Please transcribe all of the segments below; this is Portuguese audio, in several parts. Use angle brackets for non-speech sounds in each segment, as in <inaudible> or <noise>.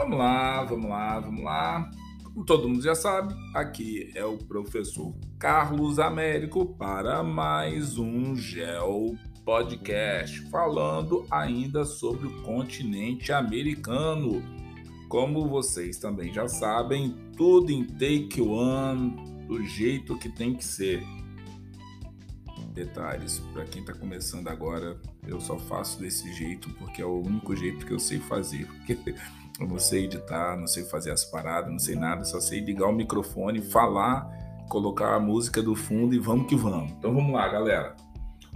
Vamos lá, vamos lá, vamos lá. Como todo mundo já sabe, aqui é o professor Carlos Américo para mais um Geo Podcast, falando ainda sobre o continente americano. Como vocês também já sabem, tudo em take one, do jeito que tem que ser. Detalhes, para quem está começando agora, eu só faço desse jeito porque é o único jeito que eu sei fazer. <laughs> Eu não sei editar, não sei fazer as paradas, não sei nada, só sei ligar o microfone, falar, colocar a música do fundo e vamos que vamos. Então vamos lá, galera.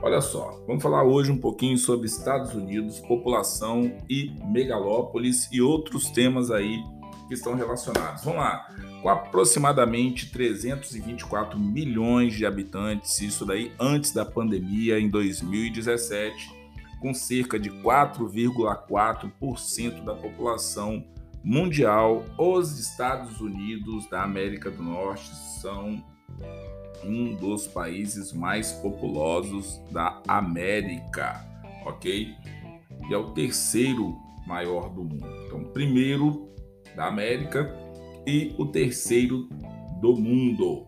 Olha só, vamos falar hoje um pouquinho sobre Estados Unidos, população e megalópolis e outros temas aí que estão relacionados. Vamos lá. Com aproximadamente 324 milhões de habitantes, isso daí antes da pandemia em 2017, com cerca de 4,4% da população mundial, os Estados Unidos da América do Norte são um dos países mais populosos da América, ok? E é o terceiro maior do mundo. Então, primeiro da América e o terceiro do mundo,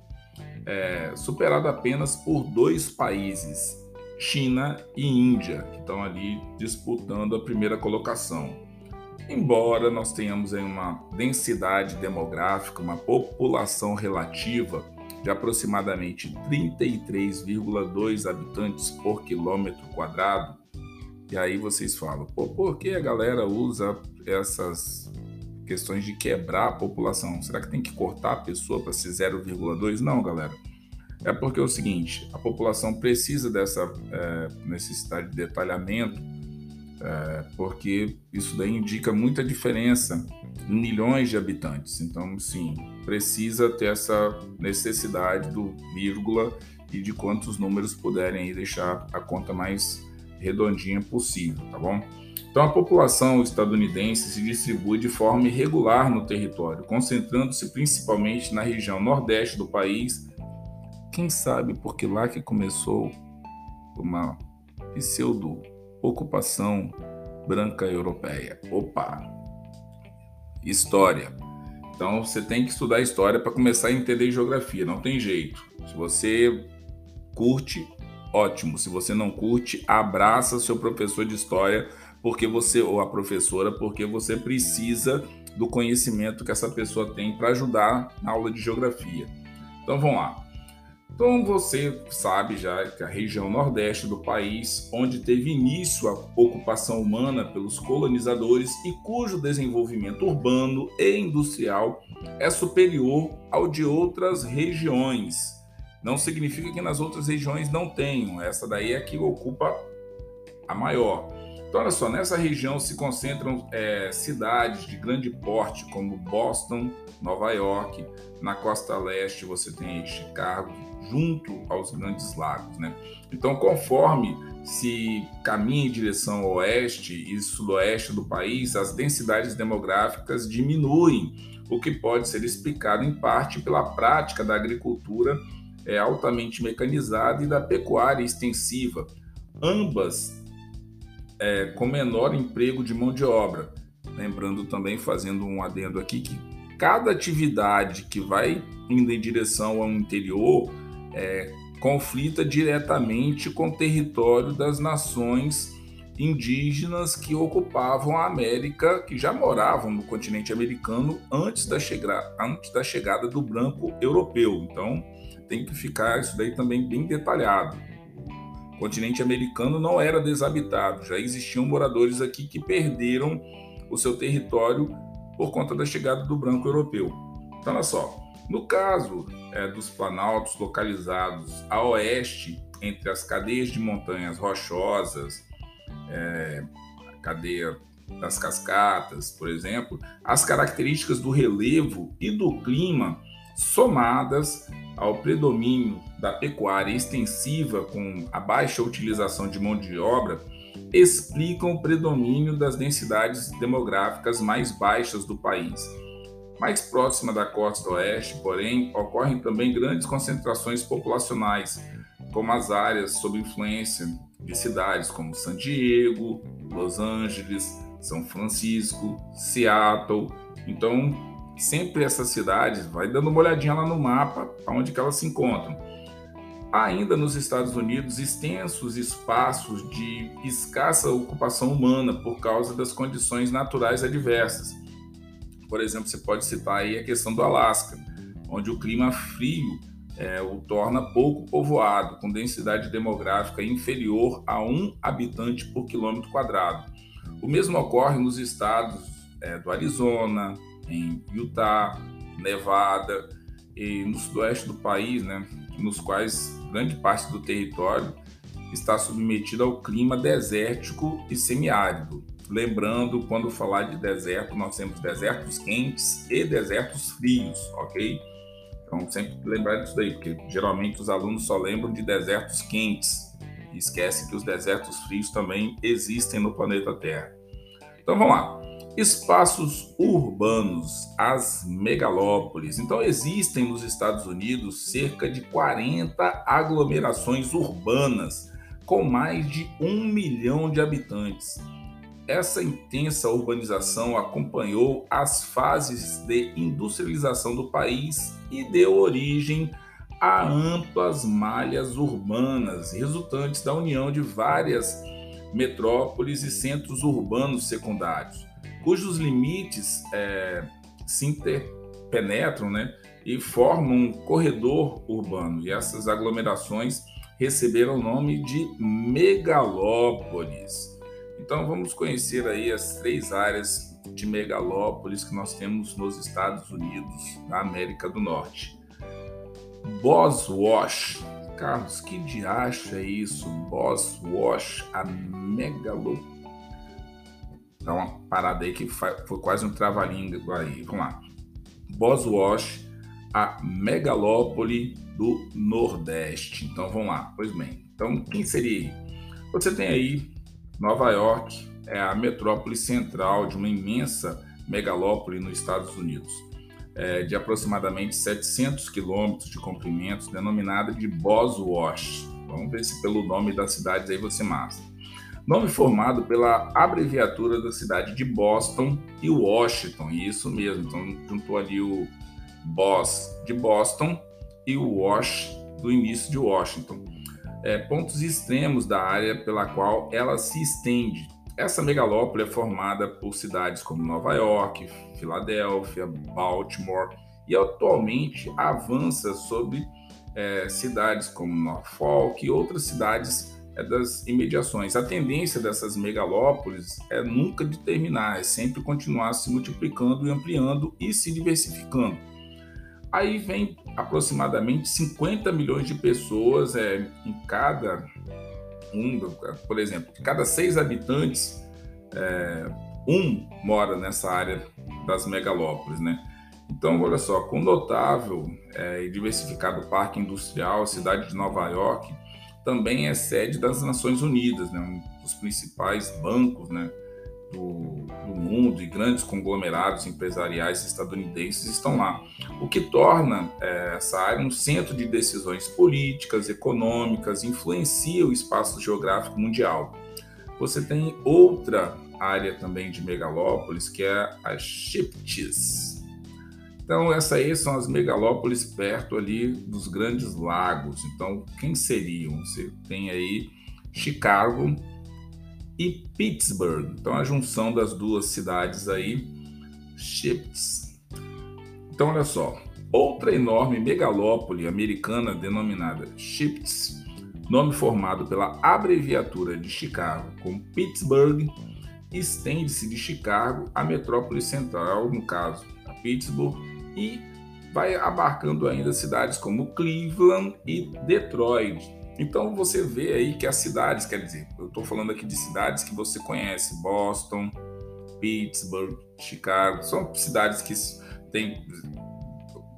é, superado apenas por dois países, China e Índia, que estão ali disputando a primeira colocação. Embora nós tenhamos uma densidade demográfica, uma população relativa de aproximadamente 33,2 habitantes por quilômetro quadrado, e aí vocês falam, pô, por que a galera usa essas questões de quebrar a população? Será que tem que cortar a pessoa para ser 0,2? Não, galera é porque é o seguinte: a população precisa dessa é, necessidade de detalhamento, é, porque isso daí indica muita diferença em milhões de habitantes. Então, sim, precisa ter essa necessidade do vírgula e de quantos números puderem deixar a conta mais redondinha possível, tá bom? Então, a população estadunidense se distribui de forma irregular no território, concentrando-se principalmente na região nordeste do país quem sabe porque lá que começou uma pseudo-ocupação branca europeia. Opa! História. Então você tem que estudar história para começar a entender geografia, não tem jeito. Se você curte, ótimo. Se você não curte, abraça seu professor de história, porque você ou a professora, porque você precisa do conhecimento que essa pessoa tem para ajudar na aula de geografia. Então vamos lá. Então você sabe já que a região nordeste do país, onde teve início a ocupação humana pelos colonizadores e cujo desenvolvimento urbano e industrial é superior ao de outras regiões. Não significa que nas outras regiões não tenham, essa daí é que ocupa a maior. Então, olha só, nessa região se concentram é, cidades de grande porte, como Boston, Nova York. Na costa leste você tem Chicago, junto aos grandes lagos, né? Então, conforme se caminha em direção oeste e sudoeste do país, as densidades demográficas diminuem, o que pode ser explicado em parte pela prática da agricultura é, altamente mecanizada e da pecuária extensiva, ambas é, com menor emprego de mão de obra. Lembrando também, fazendo um adendo aqui, que cada atividade que vai indo em direção ao interior é, conflita diretamente com o território das nações indígenas que ocupavam a América, que já moravam no continente americano antes da, chegada, antes da chegada do branco europeu. Então, tem que ficar isso daí também bem detalhado. O continente americano não era desabitado, já existiam moradores aqui que perderam o seu território por conta da chegada do branco europeu. Então, olha só, no caso é, dos planaltos localizados a oeste, entre as cadeias de montanhas rochosas, é, a cadeia das cascatas, por exemplo, as características do relevo e do clima, somadas ao predomínio da pecuária extensiva com a baixa utilização de mão de obra, explicam o predomínio das densidades demográficas mais baixas do país mais próxima da costa oeste, porém, ocorrem também grandes concentrações populacionais, como as áreas sob influência de cidades como San Diego, Los Angeles, São Francisco, Seattle Então, sempre essas cidades, vai dando uma olhadinha lá no mapa, aonde que elas se encontram. Ainda nos Estados Unidos, extensos espaços de escassa ocupação humana por causa das condições naturais adversas. Por exemplo, você pode citar aí a questão do Alasca, onde o clima frio é, o torna pouco povoado, com densidade demográfica inferior a um habitante por quilômetro quadrado. O mesmo ocorre nos estados é, do Arizona, em Utah, Nevada e no sudoeste do país, né, nos quais grande parte do território está submetido ao clima desértico e semiárido. Lembrando, quando falar de deserto, nós temos desertos quentes e desertos frios, ok? Então, sempre lembrar disso daí, porque geralmente os alunos só lembram de desertos quentes e esquecem que os desertos frios também existem no planeta Terra. Então, vamos lá. Espaços urbanos, as megalópolis. Então, existem nos Estados Unidos cerca de 40 aglomerações urbanas com mais de um milhão de habitantes. Essa intensa urbanização acompanhou as fases de industrialização do país e deu origem a amplas malhas urbanas, resultantes da união de várias metrópoles e centros urbanos secundários, cujos limites é, se interpenetram né, e formam um corredor urbano. E essas aglomerações receberam o nome de megalópolis. Então vamos conhecer aí as três áreas de megalópolis que nós temos nos Estados Unidos, na América do Norte. Boswash. Carlos, que diacho é isso? Boswash, a megalópolis. Dá uma parada aí que foi quase um trava-língua aí. Vamos lá. Boswash, a megalópole do Nordeste. Então vamos lá. Pois bem. Então quem seria? Você tem aí Nova York é a metrópole central de uma imensa megalópole nos Estados Unidos, é, de aproximadamente 700 quilômetros de comprimento, denominada de Boswash. Vamos ver se pelo nome das cidades aí você massa. Nome formado pela abreviatura da cidade de Boston e Washington, isso mesmo. Então juntou ali o Boss de Boston e o Wash do início de Washington é, pontos extremos da área pela qual ela se estende. Essa megalópole é formada por cidades como Nova York, Filadélfia, Baltimore e atualmente avança sobre é, cidades como Norfolk e outras cidades é, das imediações. A tendência dessas megalópolis é nunca de terminar, é sempre continuar se multiplicando e ampliando e se diversificando. Aí vem aproximadamente 50 milhões de pessoas é, em cada um, por exemplo, de cada seis habitantes, é, um mora nessa área das megalópolis, né? Então, olha só, com notável é, e diversificado parque industrial, a cidade de Nova York também é sede das Nações Unidas, né? Um dos principais bancos, né? Do, do, mundo e grandes conglomerados empresariais estadunidenses estão lá, o que torna é, essa área um centro de decisões políticas, econômicas, influencia o espaço geográfico mundial. Você tem outra área também de megalópolis, que é a Chiptis. Então, essas aí são as megalópolis perto ali dos grandes lagos. Então, quem seriam? Você tem aí Chicago, e Pittsburgh. Então a junção das duas cidades aí, Ships. Então olha só, outra enorme megalópole americana denominada Ships, nome formado pela abreviatura de Chicago com Pittsburgh, estende-se de Chicago à metrópole central, no caso, a Pittsburgh, e vai abarcando ainda cidades como Cleveland e Detroit, então você vê aí que as cidades, quer dizer, eu estou falando aqui de cidades que você conhece, Boston, Pittsburgh, Chicago, são cidades que têm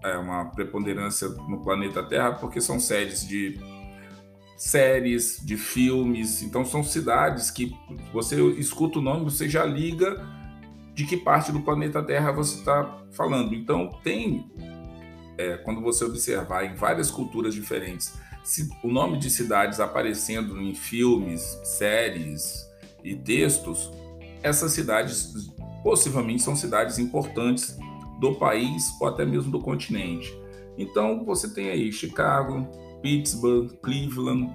é, uma preponderância no planeta Terra porque são sedes de séries, de filmes, então são cidades que você escuta o nome, você já liga de que parte do planeta Terra você está falando. Então tem, é, quando você observar em várias culturas diferentes, o nome de cidades aparecendo em filmes, séries e textos, essas cidades possivelmente são cidades importantes do país ou até mesmo do continente. Então você tem aí Chicago, Pittsburgh, Cleveland,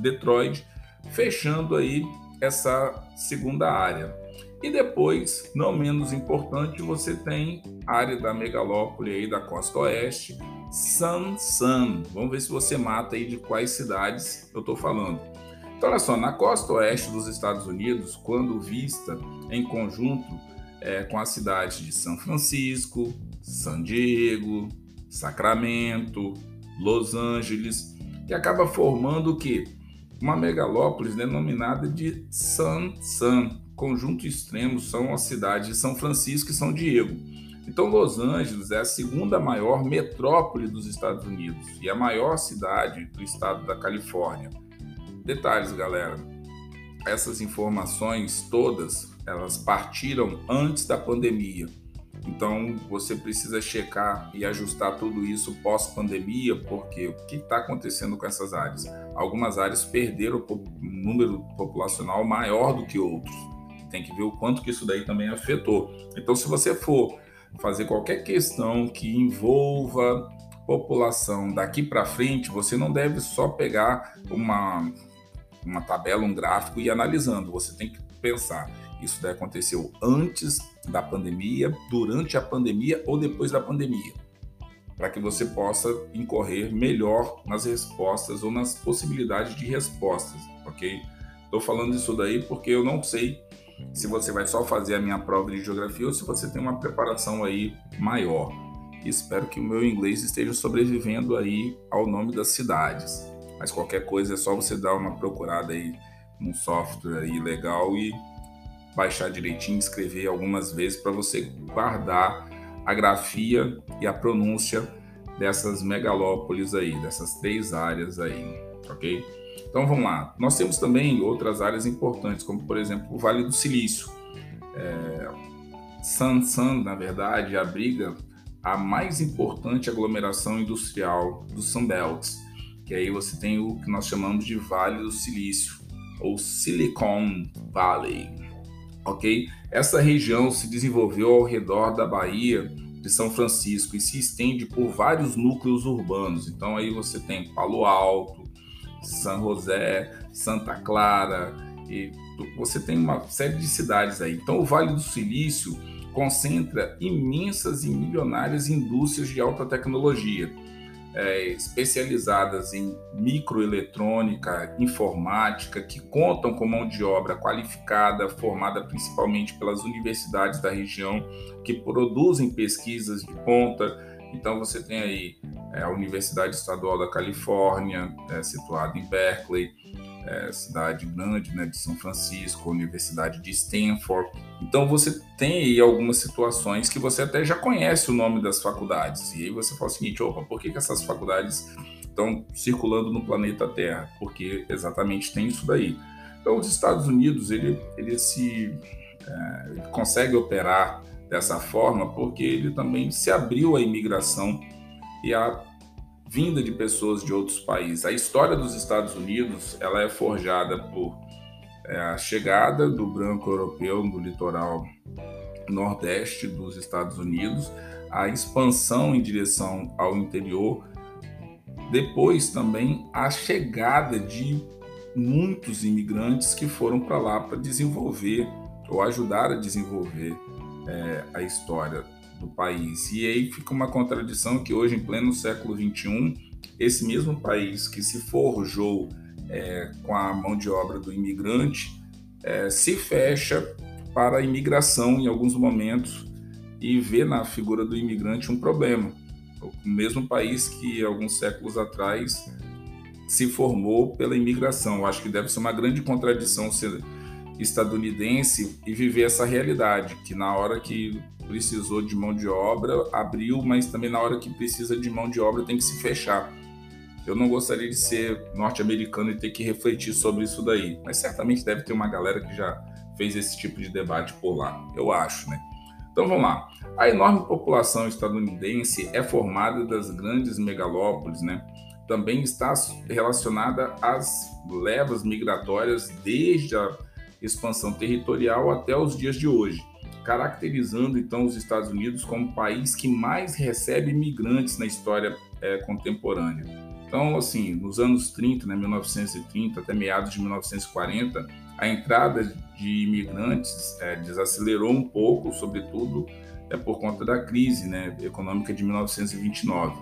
Detroit, fechando aí essa segunda área. E depois, não menos importante, você tem a área da megalópole aí da costa oeste, San San. Vamos ver se você mata aí de quais cidades eu estou falando. Então, olha só, na costa oeste dos Estados Unidos, quando vista em conjunto é, com as cidades de São Francisco, San Diego, Sacramento, Los Angeles, que acaba formando o que? Uma megalópolis denominada de San San. Conjunto extremo são as cidades de São Francisco e São Diego. Então, Los Angeles é a segunda maior metrópole dos Estados Unidos e a maior cidade do estado da Califórnia. Detalhes, galera. Essas informações todas, elas partiram antes da pandemia. Então você precisa checar e ajustar tudo isso pós-pandemia, porque o que está acontecendo com essas áreas? Algumas áreas perderam um número populacional maior do que outros. Tem que ver o quanto que isso daí também afetou. Então, se você for fazer qualquer questão que envolva população daqui para frente, você não deve só pegar uma, uma tabela, um gráfico e analisando. Você tem que pensar isso daí aconteceu antes da pandemia, durante a pandemia ou depois da pandemia, para que você possa incorrer melhor nas respostas ou nas possibilidades de respostas, ok? Estou falando isso daí porque eu não sei se você vai só fazer a minha prova de geografia ou se você tem uma preparação aí maior. Espero que o meu inglês esteja sobrevivendo aí ao nome das cidades. Mas qualquer coisa é só você dar uma procurada aí num software aí legal e baixar direitinho, escrever algumas vezes para você guardar a grafia e a pronúncia dessas megalópolis aí, dessas três áreas aí, ok? Então vamos lá. Nós temos também outras áreas importantes, como por exemplo o Vale do Silício. É, San San, na verdade, abriga a mais importante aglomeração industrial do Sunbelt, que aí você tem o que nós chamamos de Vale do Silício, ou Silicon Valley ok? Essa região se desenvolveu ao redor da Bahia de São Francisco e se estende por vários núcleos urbanos. Então aí você tem Palo Alto, São José, Santa Clara e você tem uma série de cidades aí. Então o Vale do Silício concentra imensas e milionárias indústrias de alta tecnologia é, especializadas em microeletrônica, informática, que contam com mão de obra qualificada, formada principalmente pelas universidades da região, que produzem pesquisas de ponta. Então, você tem aí é, a Universidade Estadual da Califórnia, é, situada em Berkeley, é, cidade grande né, de São Francisco, Universidade de Stanford. Então você tem aí algumas situações que você até já conhece o nome das faculdades. E aí você fala o seguinte: opa, por que, que essas faculdades estão circulando no planeta Terra? Porque exatamente tem isso daí. Então os Estados Unidos ele, ele se é, ele consegue operar dessa forma porque ele também se abriu à imigração e a vinda de pessoas de outros países. A história dos Estados Unidos ela é forjada por é, a chegada do branco europeu no litoral nordeste dos Estados Unidos, a expansão em direção ao interior, depois também a chegada de muitos imigrantes que foram para lá para desenvolver ou ajudar a desenvolver é, a história do país. E aí fica uma contradição que hoje, em pleno século XXI, esse mesmo país que se forjou é, com a mão de obra do imigrante é, se fecha para a imigração em alguns momentos e vê na figura do imigrante um problema. O mesmo país que alguns séculos atrás se formou pela imigração. Eu acho que deve ser uma grande contradição ser estadunidense e viver essa realidade, que na hora que precisou de mão de obra, abriu, mas também na hora que precisa de mão de obra tem que se fechar. Eu não gostaria de ser norte-americano e ter que refletir sobre isso daí, mas certamente deve ter uma galera que já fez esse tipo de debate por lá, eu acho, né? Então vamos lá. A enorme população estadunidense é formada das grandes megalópolis, né? Também está relacionada às levas migratórias desde a expansão territorial até os dias de hoje caracterizando então os Estados Unidos como o país que mais recebe imigrantes na história é, contemporânea. Então, assim, nos anos 30, né, 1930 até meados de 1940, a entrada de imigrantes é, desacelerou um pouco, sobretudo é por conta da crise né, econômica de 1929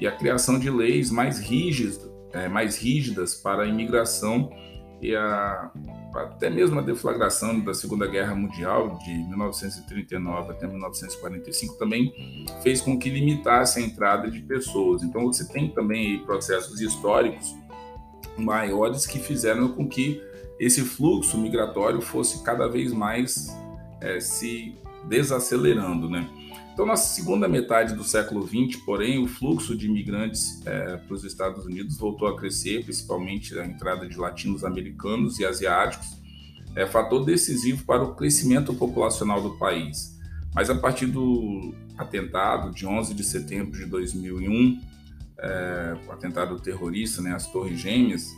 e a criação de leis mais rígidas, é, mais rígidas para a imigração e a, até mesmo a deflagração da Segunda Guerra Mundial de 1939 até 1945 também fez com que limitasse a entrada de pessoas. Então você tem também processos históricos maiores que fizeram com que esse fluxo migratório fosse cada vez mais é, se desacelerando, né? Então, na segunda metade do século XX, porém, o fluxo de imigrantes é, para os Estados Unidos voltou a crescer, principalmente a entrada de latinos americanos e asiáticos, é fator decisivo para o crescimento populacional do país. Mas a partir do atentado de 11 de setembro de 2001, é, o atentado terrorista, né, as Torres Gêmeas,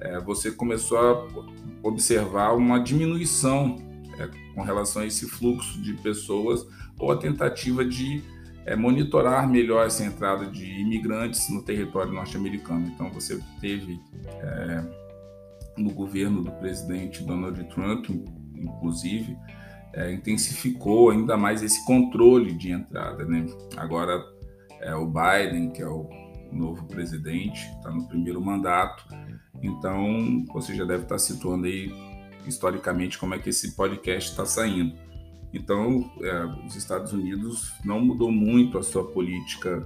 é, você começou a observar uma diminuição com relação a esse fluxo de pessoas ou a tentativa de é, monitorar melhor essa entrada de imigrantes no território norte-americano. Então, você teve é, no governo do presidente Donald Trump, inclusive, é, intensificou ainda mais esse controle de entrada. Né? Agora, é, o Biden, que é o novo presidente, está no primeiro mandato, então você já deve estar tá situando aí historicamente como é que esse podcast está saindo. Então, é, os Estados Unidos não mudou muito a sua política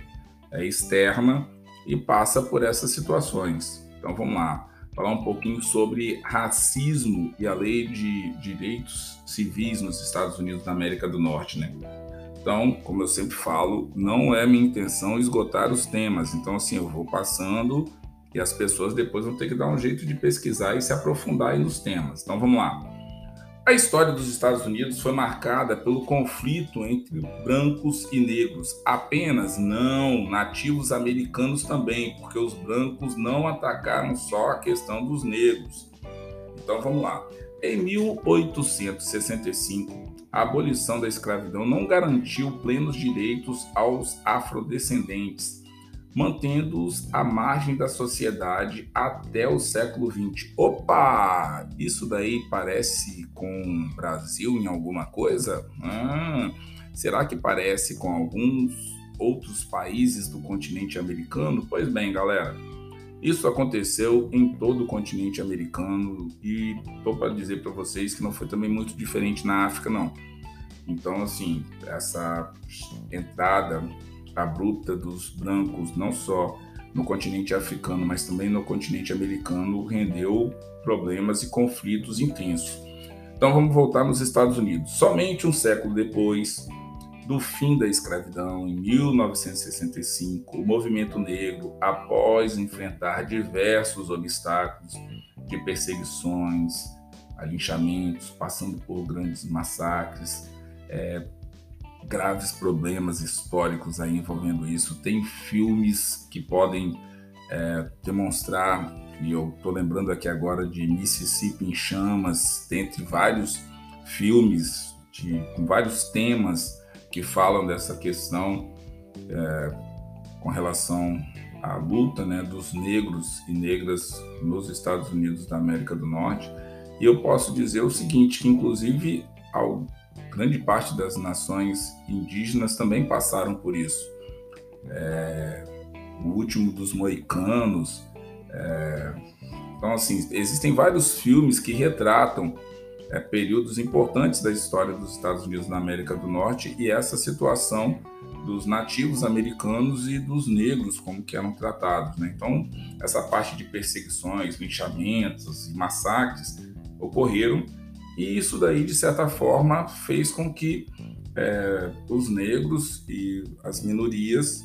é, externa e passa por essas situações. Então, vamos lá, falar um pouquinho sobre racismo e a lei de direitos civis nos Estados Unidos da América do Norte, né? Então, como eu sempre falo, não é minha intenção esgotar os temas. Então, assim, eu vou passando e as pessoas depois vão ter que dar um jeito de pesquisar e se aprofundar nos temas. Então vamos lá. A história dos Estados Unidos foi marcada pelo conflito entre brancos e negros. Apenas não, nativos americanos também, porque os brancos não atacaram só a questão dos negros. Então vamos lá. Em 1865, a abolição da escravidão não garantiu plenos direitos aos afrodescendentes mantendo-os à margem da sociedade até o século XX. Opa! Isso daí parece com o Brasil em alguma coisa? Hum, será que parece com alguns outros países do continente americano? Pois bem, galera, isso aconteceu em todo o continente americano e estou para dizer para vocês que não foi também muito diferente na África, não. Então, assim, essa entrada abrupta dos brancos, não só no continente africano, mas também no continente americano, rendeu problemas e conflitos intensos. Então vamos voltar nos Estados Unidos. Somente um século depois do fim da escravidão, em 1965, o movimento negro, após enfrentar diversos obstáculos de perseguições, alinchamentos, passando por grandes massacres, é, graves problemas históricos aí envolvendo isso. Tem filmes que podem é, demonstrar, e eu estou lembrando aqui agora de Mississippi em Chamas, dentre vários filmes de, com vários temas que falam dessa questão é, com relação à luta né, dos negros e negras nos Estados Unidos da América do Norte. E eu posso dizer o seguinte, que inclusive grande parte das nações indígenas também passaram por isso. É, o último dos moicanos. É, então, assim, existem vários filmes que retratam é, períodos importantes da história dos Estados Unidos na América do Norte e essa situação dos nativos americanos e dos negros, como que eram tratados. Né? Então, essa parte de perseguições, linchamentos e massacres ocorreram e isso daí, de certa forma, fez com que é, os negros e as minorias,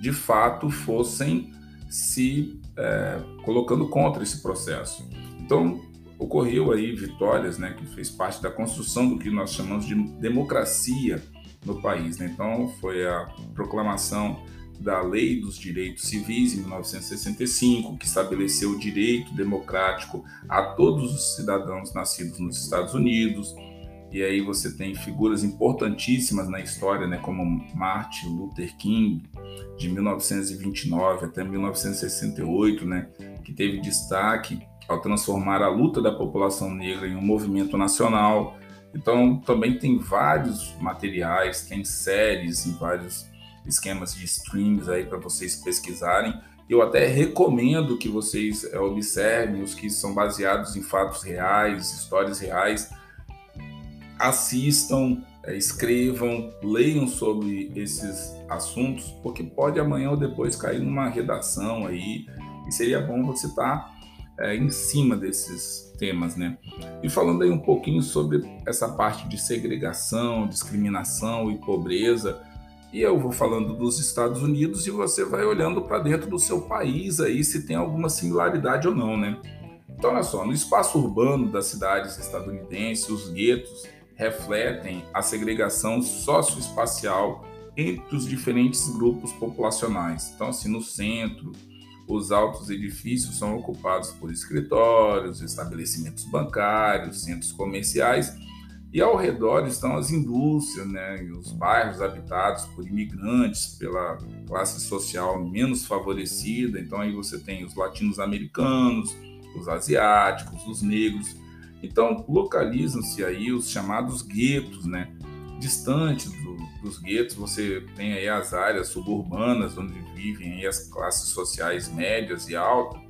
de fato, fossem se é, colocando contra esse processo. Então, ocorreu aí vitórias, né, que fez parte da construção do que nós chamamos de democracia no país. Né? Então, foi a proclamação da Lei dos Direitos Civis em 1965, que estabeleceu o direito democrático a todos os cidadãos nascidos nos Estados Unidos. E aí você tem figuras importantíssimas na história, né, como Martin Luther King, de 1929 até 1968, né, que teve destaque ao transformar a luta da população negra em um movimento nacional. Então, também tem vários materiais, tem séries em vários esquemas de streams aí para vocês pesquisarem. Eu até recomendo que vocês é, observem os que são baseados em fatos reais, histórias reais. Assistam, é, escrevam, leiam sobre esses assuntos, porque pode amanhã ou depois cair numa redação aí, e seria bom você estar tá, é, em cima desses temas, né? E falando aí um pouquinho sobre essa parte de segregação, discriminação e pobreza, e eu vou falando dos Estados Unidos e você vai olhando para dentro do seu país aí se tem alguma similaridade ou não, né? Então, olha só, no espaço urbano das cidades estadunidenses, os guetos refletem a segregação socioespacial entre os diferentes grupos populacionais. Então, assim, no centro, os altos edifícios são ocupados por escritórios, estabelecimentos bancários, centros comerciais e ao redor estão as indústrias, né, e os bairros habitados por imigrantes, pela classe social menos favorecida. Então aí você tem os latinos-americanos, os asiáticos, os negros. Então localizam-se aí os chamados guetos, né? Distante do, dos guetos, você tem aí as áreas suburbanas onde vivem as classes sociais médias e altas.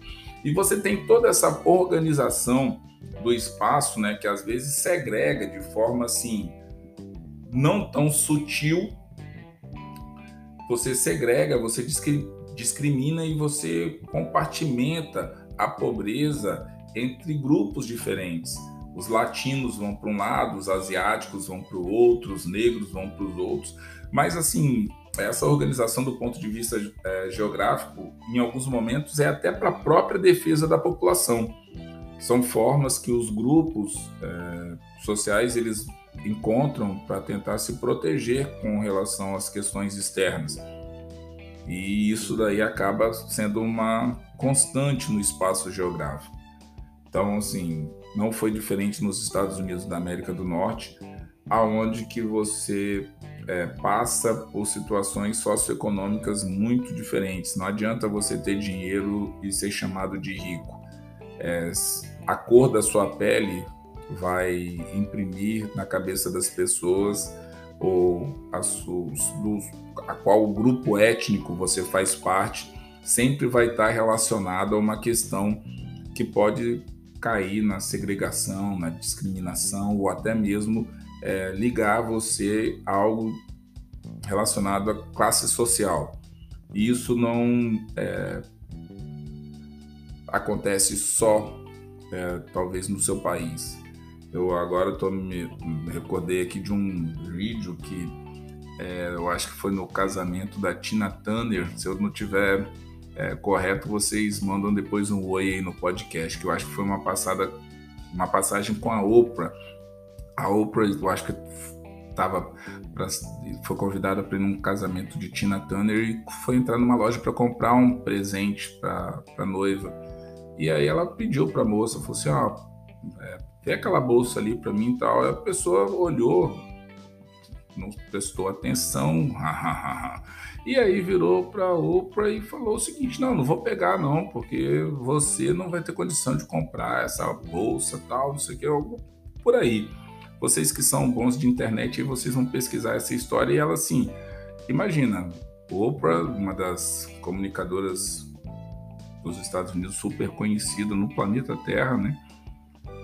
E você tem toda essa organização do espaço, né, que às vezes segrega de forma assim não tão sutil. Você segrega, você discrimina e você compartimenta a pobreza entre grupos diferentes. Os latinos vão para um lado, os asiáticos vão para o outro, os negros vão para os outros. Mas, assim, essa organização do ponto de vista é, geográfico, em alguns momentos, é até para a própria defesa da população são formas que os grupos é, sociais eles encontram para tentar se proteger com relação às questões externas. E isso daí acaba sendo uma constante no espaço geográfico. Então, assim, não foi diferente nos Estados Unidos da América do Norte, aonde que você é, passa por situações socioeconômicas muito diferentes. Não adianta você ter dinheiro e ser chamado de rico. É, a cor da sua pele vai imprimir na cabeça das pessoas ou a, a qual grupo étnico você faz parte sempre vai estar relacionado a uma questão que pode cair na segregação, na discriminação ou até mesmo é, ligar você a algo relacionado à classe social. Isso não é, acontece só é, talvez no seu país. Eu agora tô me, me recordei aqui de um vídeo que é, eu acho que foi no casamento da Tina Turner. Se eu não tiver é, correto, vocês mandam depois um oi aí no podcast, que eu acho que foi uma passada, uma passagem com a Oprah. A Oprah, eu acho que tava pra, foi convidada para ir num casamento de Tina Turner e foi entrar numa loja para comprar um presente para a noiva. E aí ela pediu para a moça, falou assim, ó, é, tem aquela bolsa ali para mim e tal. E a pessoa olhou, não prestou atenção, <laughs> e aí virou para Oprah e falou o seguinte, não, não vou pegar não, porque você não vai ter condição de comprar essa bolsa tal, não sei o que, algo por aí. Vocês que são bons de internet, vocês vão pesquisar essa história e ela assim, imagina, Oprah, uma das comunicadoras dos Estados Unidos super conhecida no planeta Terra, né?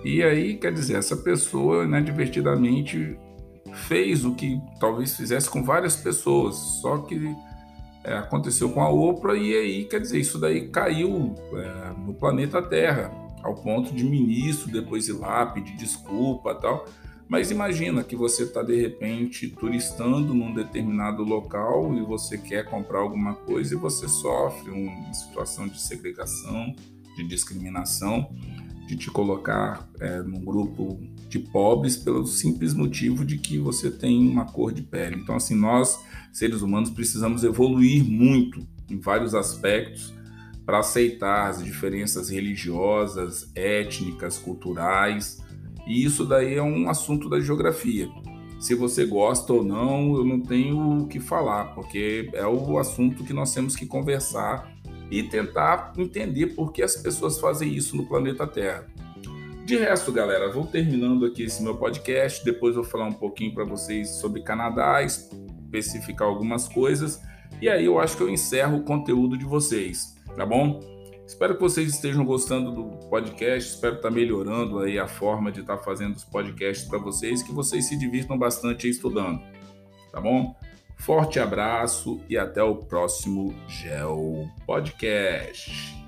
E aí, quer dizer, essa pessoa inadvertidamente fez o que talvez fizesse com várias pessoas, só que é, aconteceu com a Oprah e aí, quer dizer, isso daí caiu é, no planeta Terra, ao ponto de ministro depois ir lá pedir desculpa tal. Mas imagina que você está de repente turistando num determinado local e você quer comprar alguma coisa e você sofre uma situação de segregação, de discriminação, de te colocar é, num grupo de pobres pelo simples motivo de que você tem uma cor de pele. Então, assim, nós, seres humanos, precisamos evoluir muito em vários aspectos para aceitar as diferenças religiosas, étnicas, culturais E isso daí é um assunto da geografia. Se você gosta ou não, eu não tenho o que falar, porque é o assunto que nós temos que conversar e tentar entender por que as pessoas fazem isso no planeta Terra. De resto, galera, vou terminando aqui esse meu podcast. Depois vou falar um pouquinho para vocês sobre Canadá, especificar algumas coisas. E aí eu acho que eu encerro o conteúdo de vocês, tá bom? Espero que vocês estejam gostando do podcast, espero estar melhorando aí a forma de estar fazendo os podcasts para vocês, que vocês se divirtam bastante estudando, tá bom? Forte abraço e até o próximo Gel Podcast.